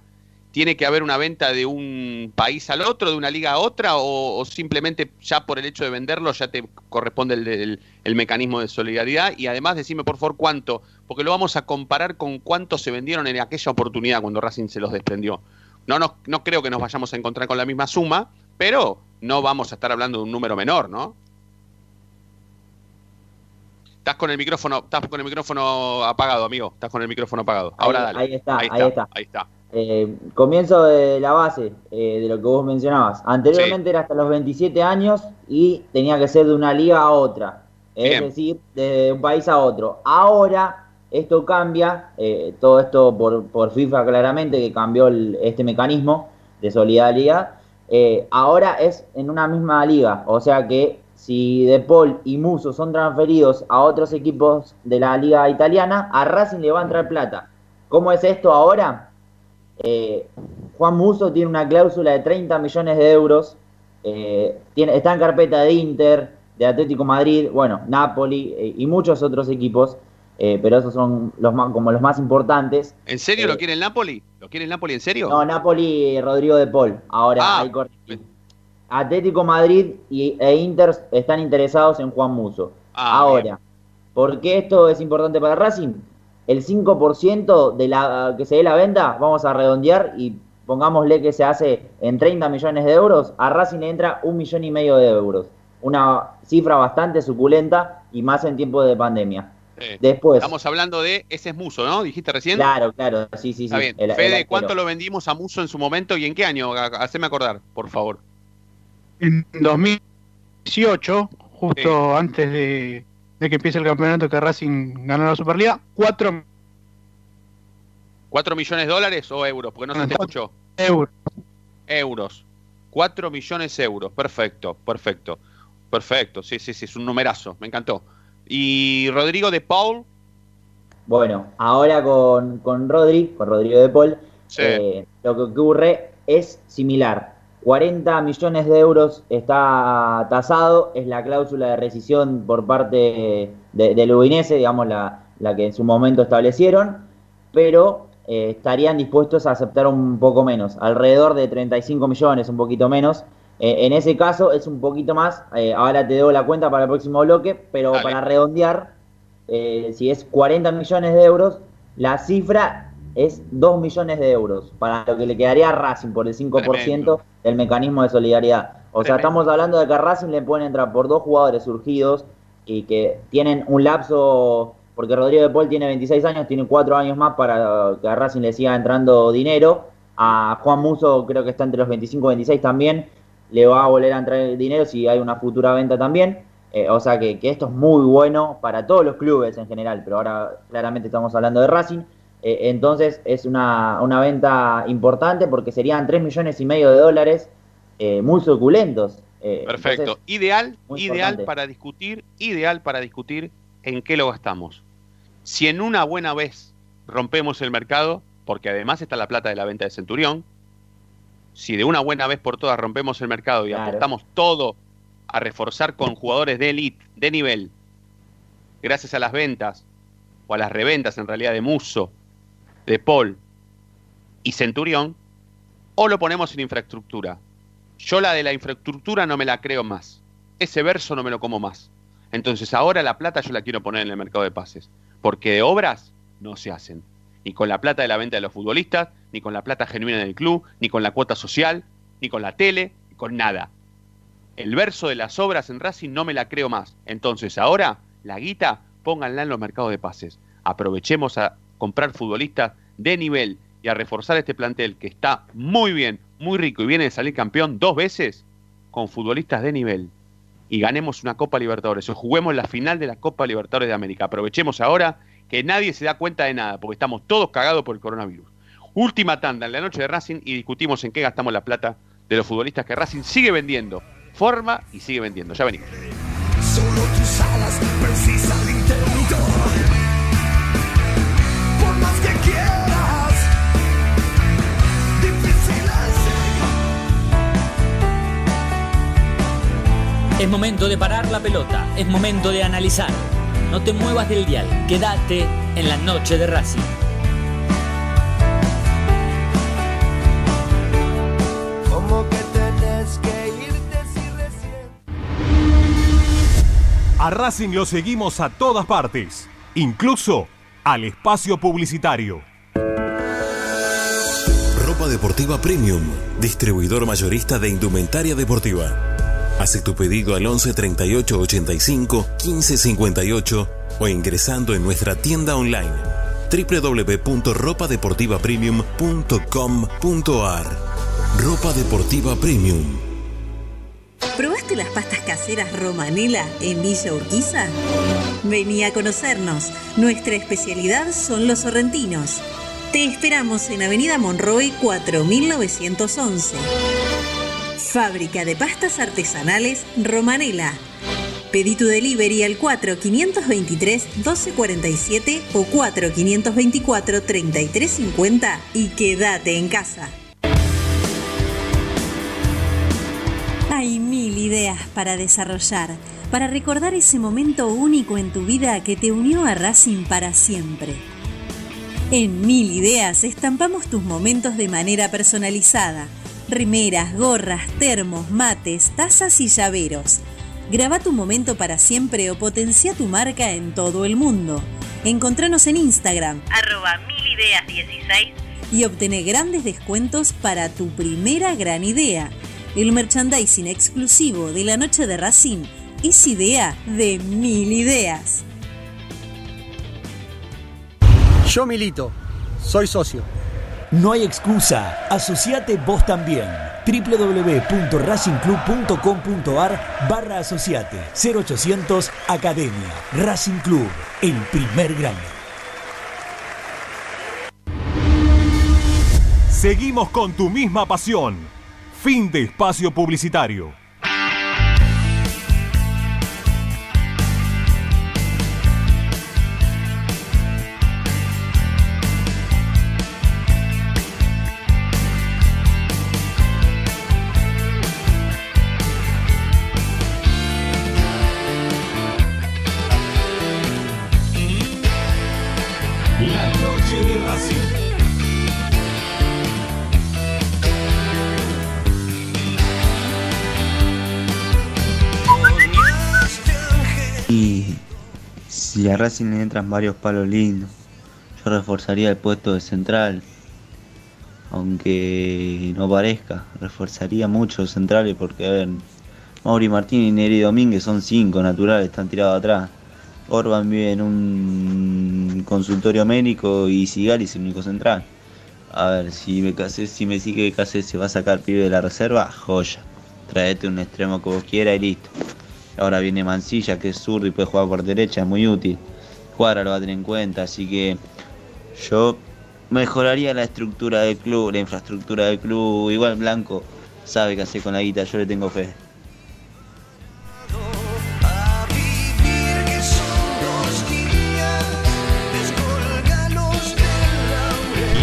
tiene que haber una venta de un país al otro, de una liga a otra, o, o simplemente ya por el hecho de venderlo ya te corresponde el, el- mecanismo de solidaridad. Y además decime por favor cuánto, porque lo vamos a comparar con cuánto se vendieron en aquella oportunidad cuando Racing se los desprendió. No, no, no creo que nos vayamos a encontrar con la misma suma, pero no vamos a estar hablando de un número menor, ¿no? Estás con el micrófono, estás con el micrófono apagado, amigo. Estás con el micrófono apagado. Ahora Ahí- dale. ahí está, ahí ahí está. está. Ahí está. Eh, comienzo de la base eh, de lo que vos mencionabas. Anteriormente era hasta los 27 años y tenía que ser de una liga a otra. Es Bien. decir, de un país a otro. Ahora esto cambia, eh, todo esto por, por FIFA claramente, que cambió el- este mecanismo de solidaridad. Eh, ahora es en una misma liga. O sea que si De Paul y Muso son transferidos a otros equipos de la liga italiana, a Racing le va a entrar plata. ¿Cómo es esto ahora? Eh, Juan Muso tiene una cláusula de 30 millones de euros. eh, tiene, está en carpeta de Inter, de Atlético Madrid, bueno, Napoli eh, y muchos otros equipos. eh, pero esos son los más, como los más importantes. ¿En serio lo quiere el Napoli? ¿Lo quiere el Napoli en serio? Eh, No, Napoli, Rodrigo de Paul. Ahora Ah, hay Atlético Madrid y, e Inter están interesados en Juan Muso. Ah, Ahora, ¿por qué esto es importante para Racing? El 5% de la que se dé la venta, vamos a redondear y pongámosle que se hace en 30 millones de euros, a Racing le entra un millón y medio de euros. Una cifra bastante suculenta y más en tiempo de pandemia. Después, Estamos hablando de ese es Muso, ¿no? ¿Dijiste recién? claro, claro, sí, sí, sí. Está bien. el- el Fede. ¿cuánto lo vendimos a Muso en su momento y en qué año? Ha- Haceme acordar, por favor. En 2018, justo antes de, de que empiece el campeonato que Racing ganó la Superliga, 4 ¿4 millones de dólares o euros? Porque no se te escuchó. euros. Euros. 4 millones de euros. Perfecto, perfecto. Perfecto. Sí, sí, sí, es un numerazo. Me encantó. Y Rodrigo de Paul. Bueno, ahora con, con Rodri, con Rodrigo de Paul, Sí. eh, lo que ocurre es similar. 40 millones de euros está tasado, es la cláusula de rescisión por parte de- del Udinese, digamos, la, la que en su momento establecieron, pero eh, estarían dispuestos a aceptar un poco menos, alrededor de 35 millones, un poquito menos. Eh, en ese caso es un poquito más, eh, ahora te doy la cuenta para el próximo bloque, pero Dale. para redondear, eh, si es 40 millones de euros, la cifra es 2 millones de euros, para lo que le quedaría a Racing por el 5% Tremendo. del mecanismo de solidaridad. O sea, estamos hablando de que a Racing le pueden entrar por dos jugadores surgidos y que tienen un lapso, porque Rodrigo de Paul tiene 26 años, tiene 4 años más para que a Racing le siga entrando dinero. A Juan Muso creo que está entre los 25 y 26 también, le va a volver a entrar dinero si hay una futura venta también. Eh, o sea que, que esto es muy bueno para todos los clubes en general, pero ahora claramente estamos hablando de Racing. Eh, entonces es una, una venta importante porque serían 3 millones y medio de dólares eh, muy suculentos. Eh, Perfecto. entonces, ideal, ideal importante. para discutir, ideal para discutir en qué lo gastamos. Si en una buena vez rompemos el mercado, porque además está la plata de la venta de Centurión, si de una buena vez por todas rompemos el mercado y Claro. apostamos todo a reforzar con jugadores de elite, de nivel, gracias a las ventas, o a las reventas en realidad de Muso, de Paul y Centurión, o lo ponemos en infraestructura. Yo la de la infraestructura no me la creo más. Ese verso no me lo como más. Entonces ahora la plata yo la quiero poner en el mercado de pases. Porque de obras no se hacen. Ni con la plata de la venta de los futbolistas, ni con la plata genuina del club, ni con la cuota social, ni con la tele, ni con nada. El verso de las obras en Racing no me la creo más. Entonces ahora la guita pónganla en los mercados de pases. Aprovechemos a comprar futbolistas de nivel y a reforzar este plantel que está muy bien, muy rico y viene de salir campeón dos veces con futbolistas de nivel. Y ganemos una Copa Libertadores o juguemos la final de la Copa Libertadores de América. Aprovechemos ahora que nadie se da cuenta de nada porque estamos todos cagados por el coronavirus. Última tanda en la noche de Racing y discutimos en qué gastamos la plata de los futbolistas que Racing sigue vendiendo. Forma y sigue vendiendo. Ya venimos. Solo tus alas precisan es momento de parar la pelota, es momento de analizar. No te muevas del dial, quédate en la noche de Racing. como que tenés que irte si recién. A Racing lo seguimos a todas partes, incluso al espacio publicitario. Ropa deportiva premium, distribuidor mayorista de indumentaria deportiva. Hace tu pedido al 11 38 85 15 58 o ingresando en nuestra tienda online www.ropadeportivapremium.com.ar Ropa Deportiva Premium. ¿Probaste las pastas caseras Romanela en Villa Urquiza? Vení a conocernos. Nuestra especialidad son los sorrentinos. Te esperamos en Avenida Monroy 4911. Fábrica de pastas artesanales Romanela. Pedí tu delivery al 4523-1247 o 4524-3350 y quédate en casa. Hay mil ideas para desarrollar, para recordar ese momento único en tu vida que te unió a Racing para siempre. En Mil Ideas estampamos tus momentos de manera personalizada. Rimeras, gorras, termos, mates, tazas y llaveros. Graba tu momento para siempre o potencia tu marca en todo el mundo. Encontranos en Instagram, arroba milideas16 y obtené grandes descuentos para tu primera gran idea. El merchandising exclusivo de la noche de Racing es idea de mil ideas. Yo milito, soy socio. No hay excusa, asociate vos también. www.racingclub.com.ar barra asociate 0800 Academia Racing Club, el primer grande. Seguimos con tu misma pasión. Fin de espacio publicitario. Si a Racing le entran varios palos lindos, yo reforzaría el puesto de central. Aunque no parezca, reforzaría mucho los centrales porque, a ver, Mauri Martín y Neri Domínguez son cinco naturales, están tirados atrás. Orban vive en un consultorio médico y Sigali es el único central. A ver, si me casé, si me sigue casé se va a sacar pibe de la reserva, joya. Traete un extremo que vos quieras y listo. Ahora viene Mancilla, que es zurdo y puede jugar por derecha, es muy útil. Cuadra lo va a tener en cuenta, así que yo mejoraría la estructura del club, la infraestructura del club. Igual Blanco sabe qué hacer con la guita, yo le tengo fe.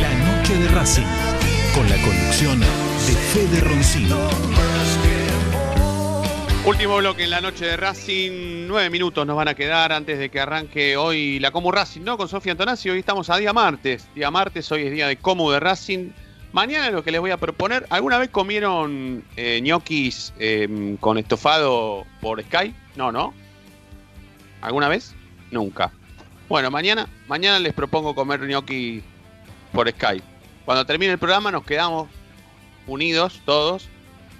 La noche de Racing. Con la conducción de Fede Roncino. Último bloque en la noche de Racing. Nueve minutos nos van a quedar antes de que arranque hoy la Comu Racing, ¿no? Con Sofía Antonazzi. Hoy estamos a día martes. Día martes, hoy es día de Comu de Racing. Mañana lo que les voy a proponer. ¿Alguna vez comieron eh, ñoquis eh, con estofado por Sky? No, ¿no? ¿Alguna vez? Nunca. Bueno, mañana, mañana les propongo comer ñoqui por Skype. Cuando termine el programa nos quedamos unidos todos,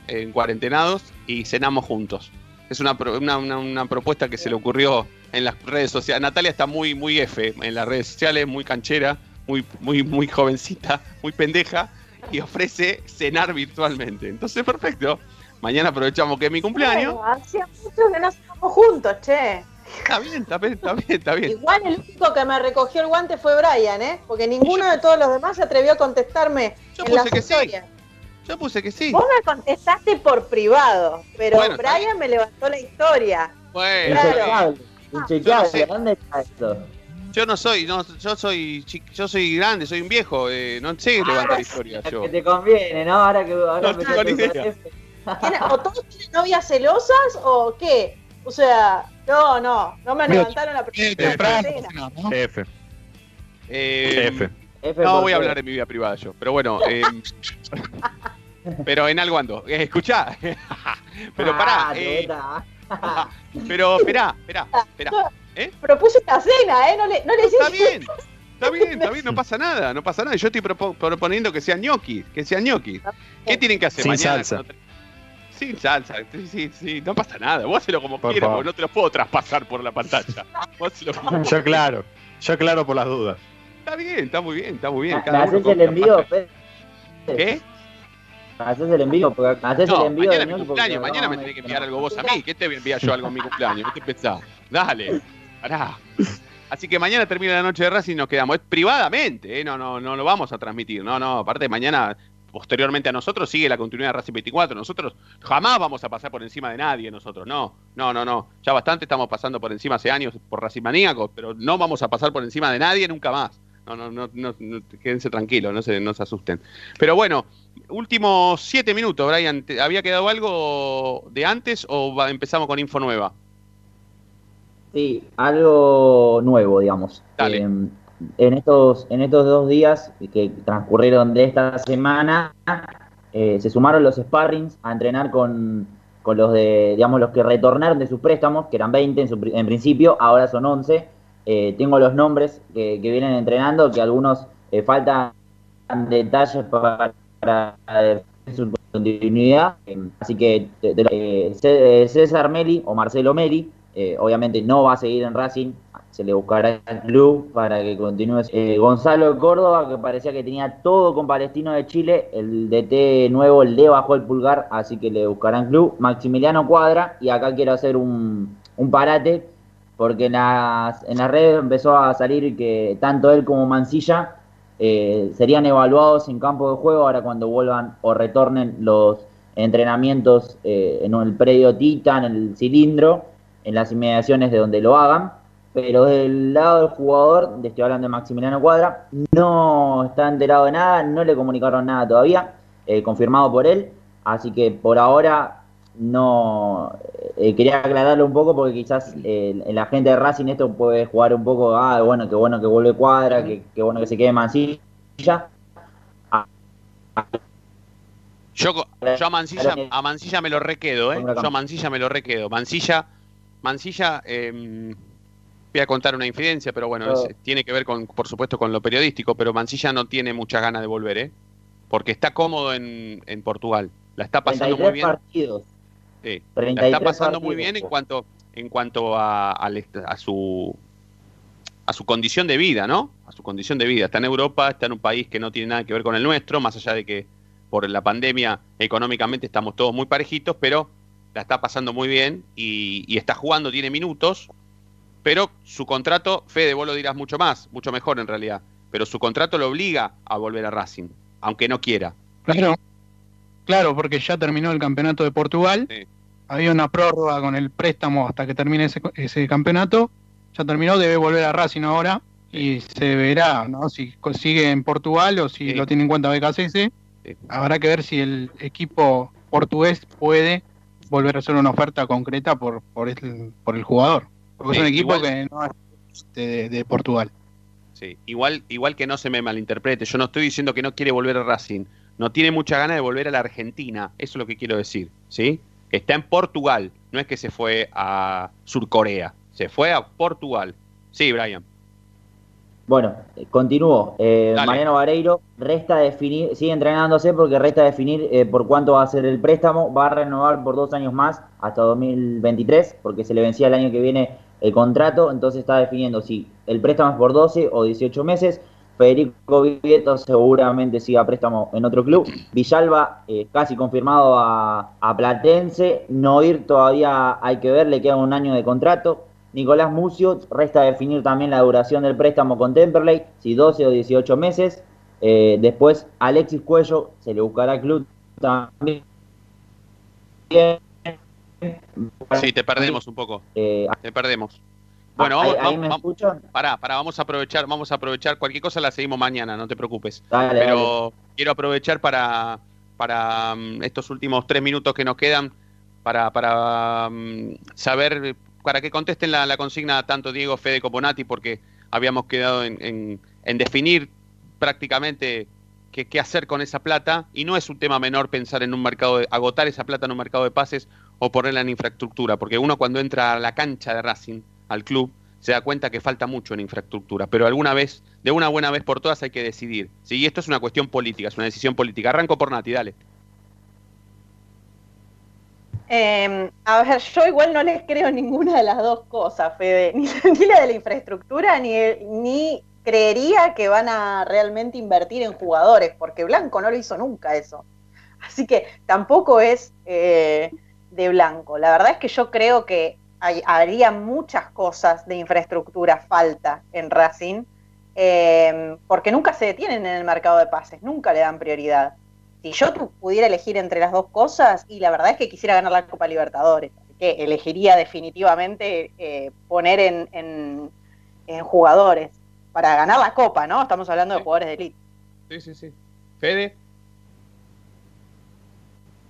en cuarentenados, y cenamos juntos. Es una, una, una- una propuesta que se le ocurrió en las redes sociales. Natalia está muy, muy F en las redes sociales, muy canchera, muy, muy, muy jovencita, muy pendeja, y ofrece cenar virtualmente. Entonces, perfecto. Mañana aprovechamos que es mi cumpleaños. Bueno, hacía mucho que no estamos juntos, che. Está bien, está bien, está bien, está bien. Igual el único que me recogió el guante fue Brian, ¿eh? Porque ninguno de todos los demás se atrevió a contestarme Yo en las puse que sí. Historias. Yo puse que sí. Vos me contestaste por privado, pero Bueno, está Brian me levantó la historia. Bueno, Claro. Inchequeable. ¿dónde está esto? Yo no soy, no, yo soy, chi- yo soy grande, soy un viejo, eh, no sé levantar historias yo. Que te conviene, ¿no? Ahora que ahora No me tengo ni idea. jefe. ¿Tiene- ¿O todos tienen novias celosas o qué? O sea, no, no, no me Mira, levantaron la primera cena. F. Eh, F. F no voy a hablar de mi vida privada yo, pero bueno, eh, (laughs) pero en algo ando. Eh, escuchá, (laughs) pero pará, Ah, eh, (laughs) pero esperá, esperá, esperá. ¿Eh? Propuse una cena, ¿eh? No le, no le Está hiciste- bien, está bien, está bien, no pasa nada, no pasa nada. Yo estoy propo- proponiendo que sean ñoquis, que sean ñoquis. ¿Qué tienen que hacer Sin mañana? salsa. sin salsa, sí, sí, sí, no pasa nada. Vos hacelo como Por quieras, porque no te lo puedo traspasar por la pantalla. Vos como (laughs) Yo claro, yo claro por las dudas. Está bien, está muy bien, está muy bien. ¿Me Cada uno haces el envío? ¿Qué? ¿Me haces el envío? Porque haces No, el envío mañana de es mi Ñoqui cumpleaños, porque mañana no me tenés que enviar algo vos a mí. ¿Qué te voy a enviar yo algo a mi cumpleaños? ¿Qué te pensás? Dale, pará. Así que mañana termina la noche de Racing y nos quedamos. Es privadamente, ¿eh? no, no, no lo vamos a transmitir. No, no, aparte mañana, posteriormente a nosotros, sigue la continuidad de Racing 24. Nosotros jamás vamos a pasar por encima de nadie, nosotros. No, no, no, no. Ya bastante estamos pasando por encima hace años por Racing maníacos, pero no vamos a pasar por encima de nadie nunca más. No, no, no, no, no, quédense tranquilos, no se, no se asusten. Pero bueno, últimos siete minutos, Brian. ¿te- ¿Había quedado algo de antes o empezamos con info nueva? Sí, algo nuevo, digamos. Dale. Eh, en, estos, en estos dos días que transcurrieron de esta semana, eh, se sumaron los sparrings a entrenar con, con los de, digamos, los que retornaron de sus préstamos, que eran 20 en, su en principio, ahora son 11. Eh, tengo los nombres que, que vienen entrenando, que algunos eh, faltan detalles para, para su continuidad. Eh, así que te- eh, eh, César Meli o Marcelo Meli, eh, obviamente no va a seguir en Racing, se le buscará el club para que continúe. Eh, Gonzalo Córdoba, que parecía que tenía todo con Palestino de Chile, el DT nuevo le bajó el pulgar, así que le buscarán club. Maximiliano Cuadra, y acá quiero hacer un, un parate, porque en las, en las redes empezó a salir que tanto él como Mancilla eh, serían evaluados en campo de juego ahora cuando vuelvan o retornen los entrenamientos eh, en el predio Tita, en el cilindro, en las inmediaciones de donde lo hagan. Pero del lado del jugador, estoy hablando de Maximiliano Cuadra, no está enterado de nada, no le comunicaron nada todavía, eh, confirmado por él. Así que por ahora no eh, quería aclararlo un poco porque quizás eh, la gente de Racing esto puede jugar un poco, ah, bueno, qué bueno que vuelve Cuadra, que, qué bueno que se quede Mancilla. Yo, co- yo a Mancilla, a Mancilla me lo requedo, ¿eh? Yo a Mancilla me lo requedo. Mancilla, Mancilla, eh, voy a contar una infidencia, pero bueno, es- tiene que ver con, por supuesto, con lo periodístico, pero Mancilla no tiene muchas ganas de volver, ¿eh? Porque está cómodo en, en Portugal. La está pasando muy 33 bien. partidos. Sí, la 33 está pasando muy bien en cuanto, en cuanto a, al est- a su a su condición de vida, ¿no? A su condición de vida. Está en Europa, está en un país que no tiene nada que ver con el nuestro, más allá de que por la pandemia económicamente estamos todos muy parejitos, pero la está pasando muy bien y, y está jugando, tiene minutos, pero su contrato, Fede, vos lo dirás mucho más, mucho mejor en realidad, pero su contrato lo obliga a volver a Racing, aunque no quiera. Claro, claro, porque ya terminó el campeonato de Portugal. Había una prórroga con el préstamo hasta que termine ese, ese campeonato. Ya terminó, debe volver a Racing ahora y se verá ¿no? si consigue en Portugal o si lo tiene en cuenta BKCS. Habrá que ver si el equipo portugués puede volver a hacer una oferta concreta por, por, el, por el jugador. Porque Sí, es un equipo igual- que no es de, de Portugal. Sí, igual, igual que no se me malinterprete, yo no estoy diciendo que no quiere volver a Racing, no tiene mucha ganas de volver a la Argentina, eso es lo que quiero decir, ¿sí? Está en Portugal, no es que se fue a Surcorea, se fue a Portugal. Sí, Brian. Bueno, eh, continúo. Eh. Mariano Vareiro resta definir, sigue entrenándose porque resta definir eh, por cuánto va a ser el préstamo. Va a renovar por dos años más hasta 2023 porque se le vencía el año que viene el contrato. Entonces está definiendo si el préstamo es por 12 o 18 meses. Federico Vieto seguramente siga préstamo en otro club. Villalba eh, casi confirmado a, a Platense. Noir todavía hay que ver, le queda un año de contrato. Nicolás Mucio, resta definir también la duración del préstamo con Temperley, si 12 o 18 meses. Eh, después, Alexis Cuello, se le buscará club también. Sí, te perdemos un poco. Eh, Te perdemos. Bueno, ahí- vamos, ahí vamos, me vamos- escuchan? pará, pará, vamos a aprovechar, vamos a aprovechar, cualquier cosa la seguimos mañana, no te preocupes. Dale, Pero quiero aprovechar para, para mm, estos últimos tres minutos que nos quedan, para, para mm, saber, para que contesten la, la consigna tanto Diego, Fede como Nati, porque habíamos quedado en, en- en definir prácticamente qué, qué hacer con esa plata, y no es un tema menor pensar en un mercado, de, agotar esa plata en un mercado de pases o ponerla en infraestructura, porque uno cuando entra a la cancha de Racing, al club, se da cuenta que falta mucho en infraestructura, pero alguna vez, de una buena vez por todas hay que decidir. ¿sí? Y esto es una cuestión política, es una decisión política. Arranco por Nati, dale. Eh, a ver, yo igual no les creo ninguna de las dos cosas, Fede, (laughs) ni, ni la de la infraestructura, ni, ni creería que van a realmente invertir en jugadores, porque Blanco no lo hizo nunca eso. Así que tampoco es eh, de Blanco. La verdad es que yo creo que hay, habría muchas cosas de infraestructura falta en Racing, eh, porque nunca se detienen en el mercado de pases, nunca le dan prioridad si yo pudiera elegir entre las dos cosas, y la verdad es que quisiera ganar la Copa Libertadores, así que elegiría definitivamente eh, poner en, en, jugadores para ganar la Copa, ¿no? Estamos hablando de jugadores de elite. Sí, sí, sí. Fede.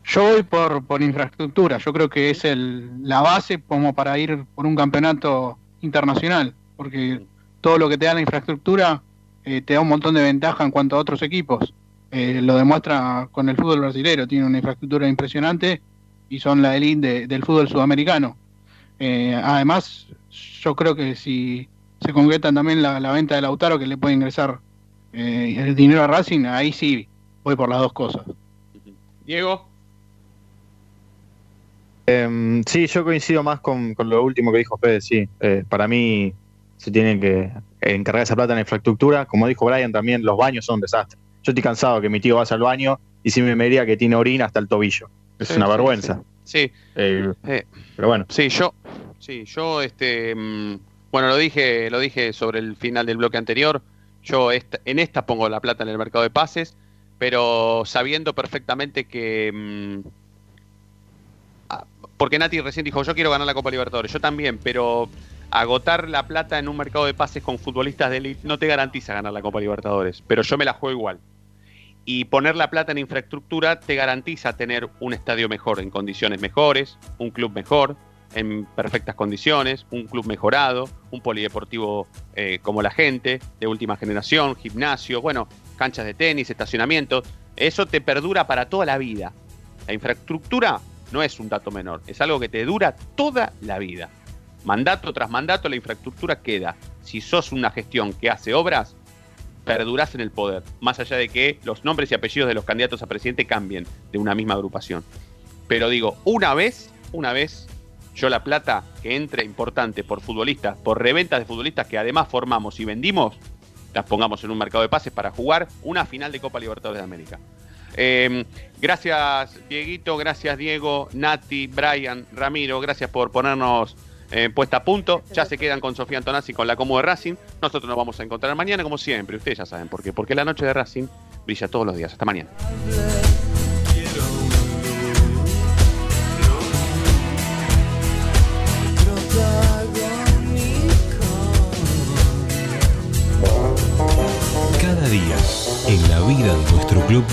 Yo voy por, por infraestructura, yo creo que es el, la base como para ir por un campeonato internacional, porque todo lo que te da la infraestructura eh, te da un montón de ventaja en cuanto a otros equipos. Eh, lo demuestra con el fútbol brasileño, tiene una infraestructura impresionante y son la elite del fútbol sudamericano. Eh, además, yo creo que si se concreta también la, venta de Lautaro que le puede ingresar eh, el dinero a Racing, ahí sí voy por las dos cosas. Diego. Em, sí, yo coincido más con, lo último que dijo Fede, sí. para mí se tiene que encargar esa plata en infraestructura. Como dijo Brian, también los baños son un desastre. Yo estoy cansado que mi tío vaya al baño y si me diría que tiene orina hasta el tobillo. Es una vergüenza. Sí. Eh, pero bueno. Sí, yo, sí, yo, este, mm, bueno, lo dije, lo dije sobre el final del bloque anterior. Yo en esta pongo la plata en el mercado de pases, pero sabiendo perfectamente que mm, porque Nati recién dijo, yo quiero ganar la Copa Libertadores, yo también, pero agotar la plata en un mercado de pases con futbolistas de élite no te garantiza ganar la Copa Libertadores, pero yo me la juego igual. Y poner la plata en infraestructura te garantiza tener un estadio mejor, en condiciones mejores, un club mejor, en perfectas condiciones, un club mejorado, un polideportivo eh, como la gente, de última generación, gimnasio, bueno, canchas de tenis, estacionamiento. Eso te perdura para toda la vida. La infraestructura no es un dato menor, es algo que te dura toda la vida. Mandato tras mandato la infraestructura queda. Si sos una gestión que hace obras, perdurás en el poder, más allá de que los nombres y apellidos de los candidatos a presidente cambien de una misma agrupación. Pero digo, una vez, una vez, yo la plata que entre importante por futbolistas, por reventas de futbolistas que además formamos y vendimos, las pongamos en un mercado de pases para jugar una final de Copa Libertadores de América. Em, gracias Dieguito, gracias Diego, Nati, Brian, Ramiro, gracias por ponernos eh, puesta a punto. Ya se quedan con Sofía Antonazzi con la Como de Racing. Nosotros nos vamos a encontrar mañana, como siempre. Ustedes ya saben por qué. Porque la noche de Racing brilla todos los días. Hasta mañana. Cada día, en la vida de nuestro club.